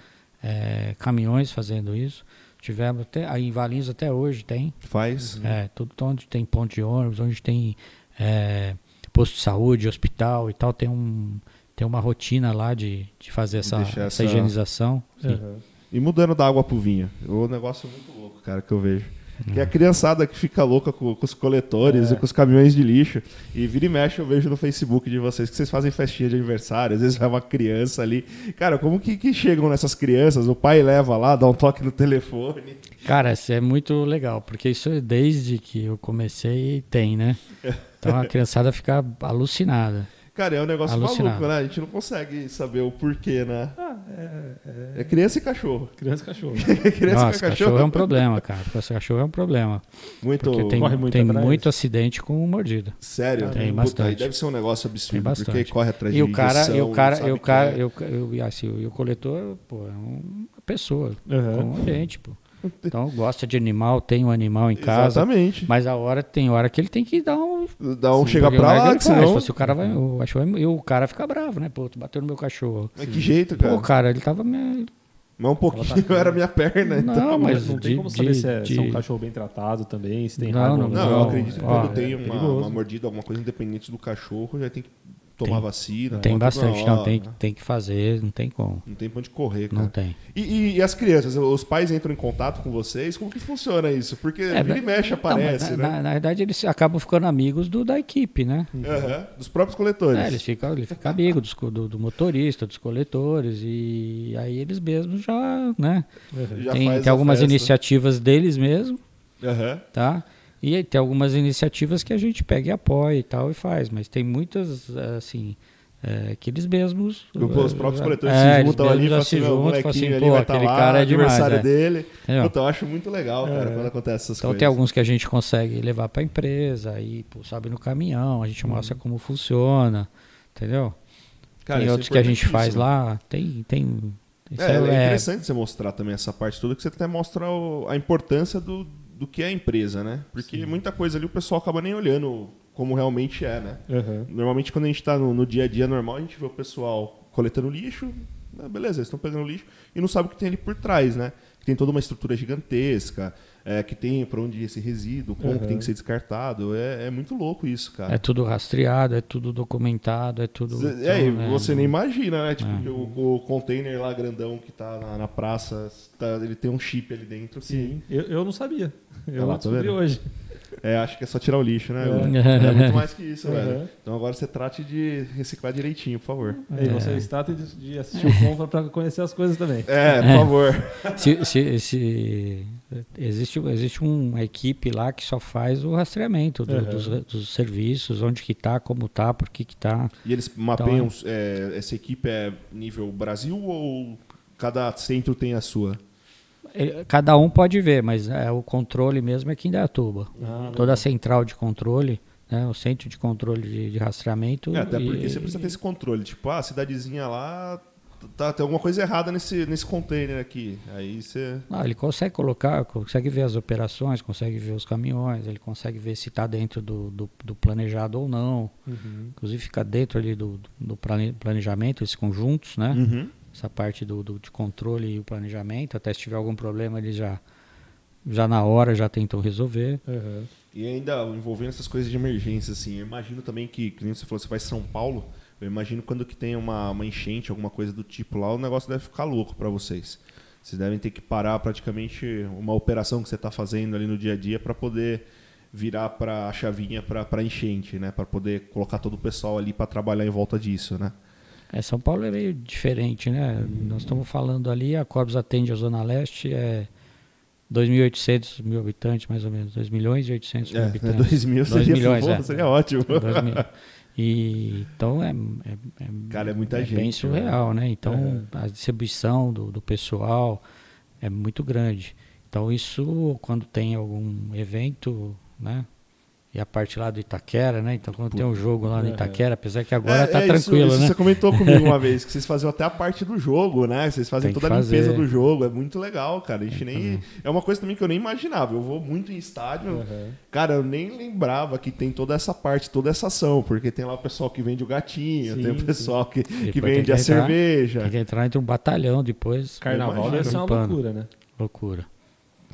é, caminhões fazendo isso. Tivemos até aí em Valinhos até hoje tem. Faz. É, tudo onde tem ponto de ônibus, onde tem é, posto de saúde, hospital e tal, tem um tem uma rotina lá de, de fazer essa, essa essa- higienização. Uhum. E mudando da água pro vinho. O negócio é muito louco, cara, que eu vejo. Que é a criançada que fica louca com, com os coletores É. e com os caminhões de lixo. E vira e mexe eu vejo no Facebook de vocês que vocês fazem festinha de aniversário, às vezes vai uma criança ali. Cara, como que, que chegam nessas crianças? O pai leva lá, dá um toque no telefone. Cara, isso é muito legal, porque isso é desde que eu comecei tem, né? <laughs> Então a criançada fica alucinada. Cara, é um negócio Alucinado. maluco, né? A gente não consegue saber o porquê, né? Ah, é, é- É criança e cachorro. Criança e cachorro. <laughs> criança Nossa, e cachorro é um problema, cara. Esse cachorro é um problema. Muito. Porque tem, Corre muito tem atrás. muito acidente com mordida. Sério? Tem Puta, bastante. aí deve ser um negócio Tem absurdo, bastante. porque corre atrás E de o cara, e o cara, e o cara, é. eu, eu, e assim, e o coletor, pô, é uma pessoa, Uhum. como a gente, pô. <laughs> Então gosta de animal, tem um animal em casa. Exatamente. Mas a hora tem hora que ele tem que dar um. Dá um chega porque pra não é que lá, que faz, senão... Se o cara vai. Eu acho, e o cara fica bravo, né? Pô, tu bateu no meu cachorro. Mas que jeito, cara. Pô, cara, ele tava. Me... Mas um pouquinho <laughs> era minha perna, então. Não, Mas mas não tem de- como saber de- se, é, se é um de- cachorro bem tratado também, se tem Não, raiva não, ou Não, eu Não, acredito que quando tem é uma, uma mordida, alguma coisa independente do cachorro, já tem que tomar Tem- vacina. Tem bastante, pra- não, tem, ó, tem que fazer, não tem como. Não tem pra onde correr, cara. Não tem. E, e- e as crianças, os pais entram em contato com vocês? Como que funciona isso? Porque É, vira e mexe Então, aparece, na, né? na, na verdade, eles acabam ficando amigos do, da equipe, né? Aham, Dos próprios coletores. É, eles ficam, ele fica amigo dos co- do, do motorista, dos coletores, e aí eles mesmos já, né? Uhum. Já tem tem algumas festa. iniciativas deles mesmo, Aham. tá? E aí tem algumas iniciativas que a gente pega e apoia e tal e faz, mas tem muitas, assim, é, que eles mesmos... Os próprios é, coletores é, se juntam ali e falam assim, "Meu, o juntam molequinho assim, ali vai estar aquele lá, cara é demais, aniversário é. dele. Puta, eu acho muito legal, cara, É. quando acontece essas Então coisas. tem alguns que a gente consegue levar para a empresa, aí pô, sobe no caminhão, a gente mostra como funciona, entendeu? Uhum. Cara, tem é outros que a gente faz lá, tem tem É, é é- interessante você mostrar também essa parte toda, que você até mostra o- a importância do, do que é a empresa, né? Porque muita coisa ali o pessoal acaba nem olhando como realmente é, né? Uhum. Normalmente quando a gente está no, no dia a dia normal, a gente vê o pessoal coletando lixo, ah, beleza, eles estão pegando lixo, e não sabe o que tem ali por trás, né? Que tem toda uma estrutura gigantesca, é, que tem para onde ir esse resíduo, como que Uhum. tem que ser descartado. É, é muito louco isso, cara. é tudo rastreado, é tudo documentado, é tudo. Cê- é, e então, é, você nem imagina, né? Tipo, É. que o, o container lá grandão que tá na, na praça, tá- ele tem um chip ali dentro. Que, Sim, eu, eu não sabia. Eu Olha lá, tá descobri hoje. É, acho que é só tirar o lixo, né? É. É muito mais que isso, Uhum. velho. Então agora você trate de reciclar direitinho, por favor. É. vocês tratem de, de assistir o Compra para conhecer as coisas também. É, por favor. Se, se, se, Existe, existe uma equipe lá que só faz o rastreamento do, Uhum. dos, dos serviços, onde que tá, como tá, por que que tá. E eles mapeiam, é, essa equipe é nível Brasil ou cada centro tem a sua? É, Cada um pode ver, mas é, o controle mesmo é aqui em Dayatuba. Ah, Toda a central de controle, né, o centro de controle de, de rastreamento. É, até e- porque você precisa ter esse controle. Tipo, ah, a cidadezinha lá, tá, tem alguma coisa errada nesse, nesse container aqui. Aí você... Ah, ele consegue colocar, consegue ver as operações, consegue ver os caminhões, ele consegue ver se está dentro do, do, do planejado ou não. Uhum. Inclusive fica dentro ali do, do plane- planejamento, esses conjuntos, né? Uhum. Essa parte do, do de controle e o planejamento. Até se tiver algum problema, eles já, já na hora já tentam resolver. Uhum. E ainda envolvendo essas coisas de emergência, assim, eu imagino também que, que nem você falou, você vai São Paulo, eu imagino quando que tem uma, uma enchente, alguma coisa do tipo lá, o negócio deve ficar louco para vocês. Vocês devem ter que parar praticamente uma operação que você está fazendo ali no dia a dia para poder virar para a chavinha para enchente, né? Para poder colocar todo o pessoal ali para trabalhar em volta disso, né? É, São Paulo é meio diferente, né? Nós estamos falando ali, a Corpus atende a Zona Leste, é 2.800 mil habitantes, mais ou menos. 2 milhões e 800 mil É, habitantes. 2 mil Dois seria, milhões, é. seria ótimo. E, então é, é, é, Cara, é muita bem gente, surreal, né? Então É. a distribuição do, do pessoal é muito grande. Então isso, quando tem algum evento, né? E a parte lá do Itaquera, né? Então quando tem um jogo lá no É. Itaquera, apesar que agora É, tá é, tranquilo, isso, isso né? Você comentou comigo uma <laughs> vez que vocês faziam até a parte do jogo, né? Vocês fazem Tem que toda a limpeza fazer. do jogo. É muito legal, cara. A gente que nem. É uma coisa também que eu nem imaginava. Eu vou muito em estádio. Uhum. Cara, eu nem lembrava que tem toda essa parte, toda essa ação. Porque tem lá o pessoal que vende o gatinho, Sim, tem o sim. pessoal que, que Depois tem vende que a entrar- cerveja. Tem que entrar entre um batalhão depois. Carnaval deve ser uma loucura, né? Loucura.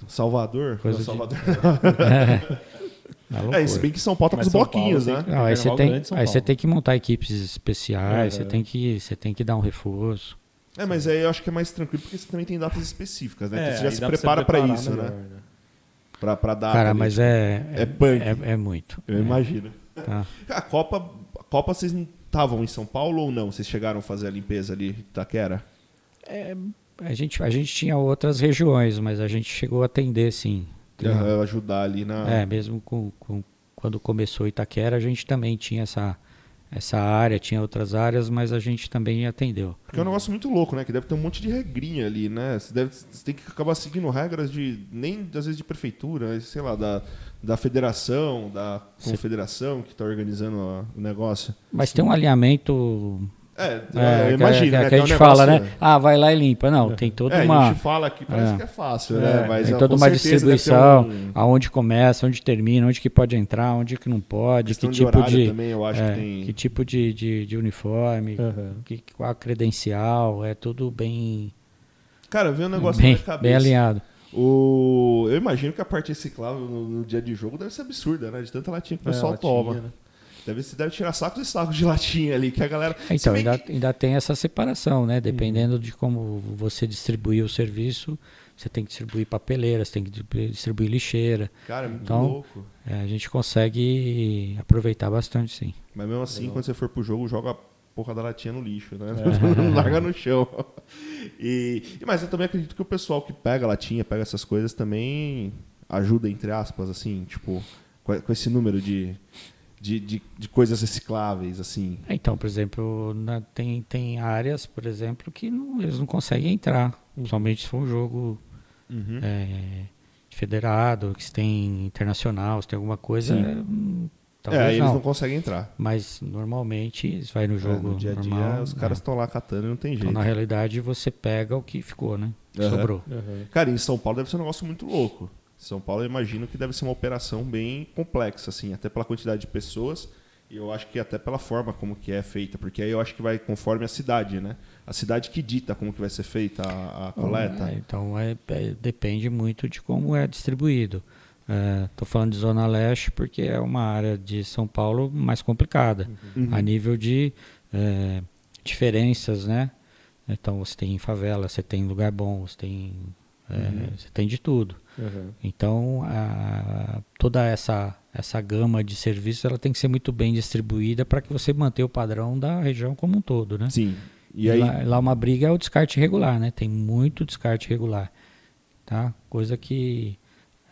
Salvador? Coisa Não, de- Salvador. <laughs> É, <laughs> É, loucura. se bem que São Paulo tá com os bloquinhos, Paulo né? Não, aí você tem, aí você tem que montar equipes especiais, você Uhum. tem que você tem que dar um reforço. É, mas aí eu acho que é mais tranquilo porque você também tem datas específicas, né? Então você já É, aí se dá pra prepara pra preparar isso, melhor, né? Pra, pra dar. Cara, ali. mas é É punk. é, é muito. Eu É, imagino. tá. A Copa, a Copa vocês não estavam em São Paulo ou não? Vocês chegaram a fazer a limpeza ali de Itaquera? A gente a gente tinha outras regiões, mas a gente chegou a atender sim. Aham, ajudar ali na. É, mesmo com, com- quando começou Itaquera, a gente também tinha essa essa área, tinha outras áreas, mas a gente também atendeu. Porque é um negócio muito louco, né? Que deve ter um monte de regrinha ali, né? Você, deve, você tem que acabar seguindo regras de. nem às vezes de prefeitura, sei lá, da, da federação, da confederação que está organizando o negócio. Mas tem um alinhamento É, é, eu imagino, que, né? que que a é um gente fala, né? Ah, vai lá e limpa. Não, tem toda É, a uma gente fala aqui, parece É. que é fácil, É, né? Mas tem toda uma distribuição, um- aonde começa, onde termina, onde que pode entrar, onde que não pode, que tipo de, também, eu acho é, que tem. que tipo de, de, de uniforme, Uhum. que, qual a credencial, é tudo bem, Cara, veio um negócio bem, na minha cabeça. bem alinhado. O... Eu imagino que a parte reciclável no, no dia de jogo deve ser absurda, né? De tanta latinha que o É, pessoal latinha, toma. né? Deve, você deve tirar sacos e sacos de latinha ali, que a galera. Se Então, ainda, que- ainda tem essa separação, né? Dependendo de como você distribuir o serviço, você tem que distribuir papeleira, você tem que distribuir lixeira. Cara, é muito Então, louco. É, a gente consegue aproveitar bastante, sim. Mas mesmo assim, Legal. quando você for pro jogo, joga a porra da latinha no lixo, né? É. Não <laughs> larga no <laughs> chão. E, e- mas eu também acredito que o pessoal que pega a latinha, pega essas coisas, também ajuda, entre aspas, assim, tipo, com, com esse número de, de, de, de coisas recicláveis, assim. Então, por exemplo, na- tem, tem áreas, por exemplo, que não- eles não conseguem entrar. Principalmente se for um jogo é, federado, que se tem internacional, se tem alguma coisa. Sim. é, hum, É, talvez aí eles não. não conseguem entrar. Mas normalmente eles vai no É, jogo no dia a dia, normal. os né? caras estão lá catando e não tem Então, jeito. na realidade, você pega o que ficou, né? Aham. Sobrou. Uhum. Cara, em São Paulo deve ser um negócio muito louco. São Paulo eu imagino que deve ser uma operação bem complexa, assim, até pela quantidade de pessoas e eu acho que até pela forma como que é feita, porque aí eu acho que vai conforme a cidade, né? A cidade que dita como que vai ser feita a, a coleta. É, então é- é- depende muito de como é distribuído. Estou falando de Zona Leste porque é uma área de São Paulo mais complicada, Uhum. a nível de é, diferenças, né? Então você tem favela, você tem lugar bom, você tem, é, Uhum. você tem de tudo. Uhum. Então a- toda essa essa gama de serviços ela tem que ser muito bem distribuída para que você mantenha o padrão da região como um todo, né? Sim. E E aí lá, lá uma briga é o descarte irregular, né? Tem muito descarte irregular. tá? Coisa que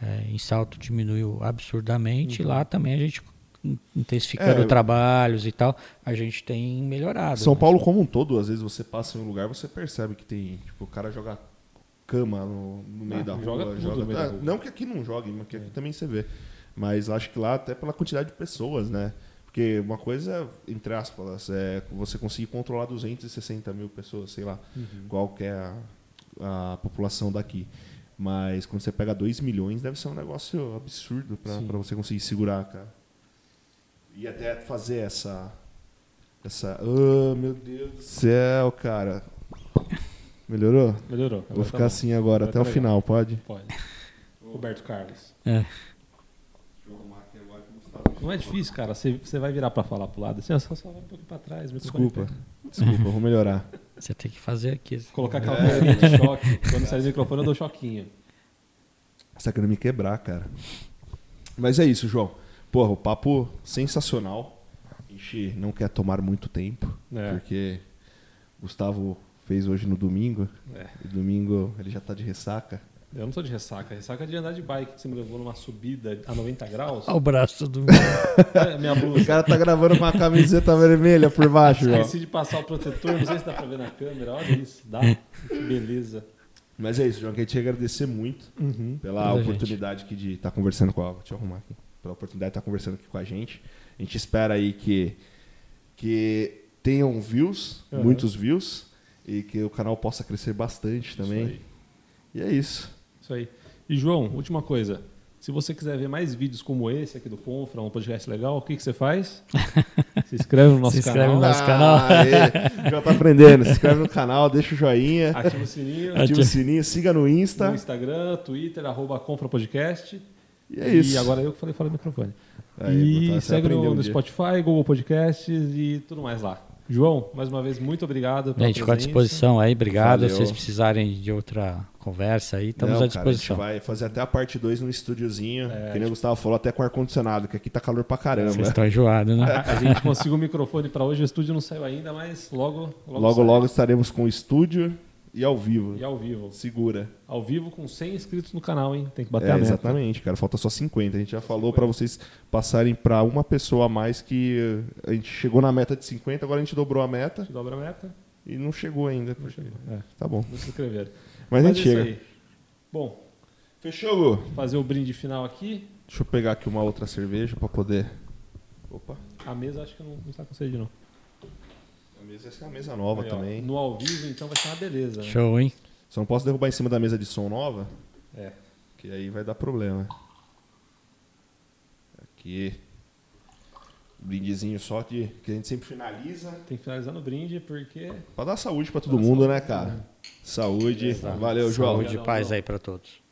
é, em Salto diminuiu absurdamente. Uhum. Lá também a gente intensificando é, trabalhos e tal, a gente tem melhorado. São né? Paulo como um todo, às vezes você passa em um lugar, você percebe que tem, tipo, o cara joga cama no, no meio ah, da rua, joga, joga meio ah, da rua. não que aqui não jogue, mas que aqui é. também você vê. Mas acho que lá até pela quantidade de pessoas, né? Porque uma coisa, entre aspas, é você conseguir controlar 260 mil pessoas, sei lá, uhum. qual que é a, a, população daqui. Mas quando você pega 2 milhões, deve ser um negócio absurdo para você conseguir segurar, cara. E até fazer essa. Essa. Oh, meu Deus do céu, cara. Melhorou? Melhorou. Vou ficar tá assim agora, agora até tá o legal. final, pode? Pode. Roberto Carlos. É. Não é difícil, cara. Você, você vai virar para falar pro lado. Assim, só, só vai um pouco para trás. Desculpa. Desculpa, vou melhorar. Você tem que fazer aqui. Colocar aquela é. de choque. Quando sair do microfone, eu dou choquinho. Você tá querendo me quebrar, cara. Mas é isso, João. Porra, o papo sensacional. A gente não quer tomar muito tempo, é. porque Gustavo fez hoje no domingo. É. E domingo ele já tá de ressaca. Eu não tô de ressaca. Ressaca é de andar de bike que você me levou numa subida a 90 graus. Olha o braço do. <laughs> é, minha blusa. O cara tá gravando com uma camiseta vermelha por baixo, Esqueci de passar o protetor, não sei se dá pra ver na câmera. Olha isso, dá. Que beleza. Mas é isso, João. Queria te agradecer muito uhum. pela Toda oportunidade aqui de estar tá conversando com a. Deixa eu arrumar aqui. Pela oportunidade de estar tá conversando aqui com a gente. A gente espera aí que, que tenham views, uhum. muitos views, e que o canal possa crescer bastante também. E é isso. Isso aí. E João, última coisa. Se você quiser ver mais vídeos como esse aqui do Confra, um podcast legal, o que, que você faz? <laughs> Se inscreve no nosso Se inscreve canal. no nosso canal. Ah, já tá aprendendo. Se inscreve no canal, deixa o joinha. Ativa o sininho. Ativa o sininho, siga no Insta. No Instagram, Twitter, arroba Confra Podcast. E é isso. E agora eu que falei fora do microfone. Aí, e segue no, no Spotify, Google Podcasts e tudo mais lá. João, mais uma vez, muito obrigado. Pela gente, fico à disposição aí, obrigado. Valeu. Se vocês precisarem de outra conversa aí, estamos Não, à disposição. Cara, a gente vai fazer até a parte 2 no estúdiozinho, é, que nem o Gustavo falou, até com ar-condicionado, que aqui tá calor pra caramba. Vocês estão enjoados, né? A, a gente conseguiu o microfone para hoje, o estúdio não saiu ainda, mas logo. Logo, logo, logo estaremos com o estúdio e ao vivo. E ao vivo. Segura. Ao vivo com 100 inscritos no canal, hein? Tem que bater é, a meta. Exatamente, cara. Falta só 50. A gente já falou para vocês passarem para uma pessoa a mais que a gente chegou na meta de 50, agora a gente dobrou a meta. A gente dobra a meta. E não chegou ainda. Não chegou. É. Tá bom. Não se inscreveram. Mas, Mas a gente chega. Aí. Bom. Fechou, Gu? Fazer o brinde final aqui. Deixa eu pegar aqui uma outra cerveja para poder. Opa. A mesa acho que não, não está com sede, não. Mesa é uma mesa nova aí, também. Ó, no ao vivo, então vai ser uma beleza. Né? Show, hein? Só não posso derrubar em cima da mesa de som nova. É. Que aí vai dar problema. Aqui. Brindezinho só de que a gente sempre finaliza. Tem que finalizar no brinde porque. Pra dar saúde pra todo mundo, saúde, né, cara? Saúde. Exato. Valeu, João. Saúde e paz aí pra todos.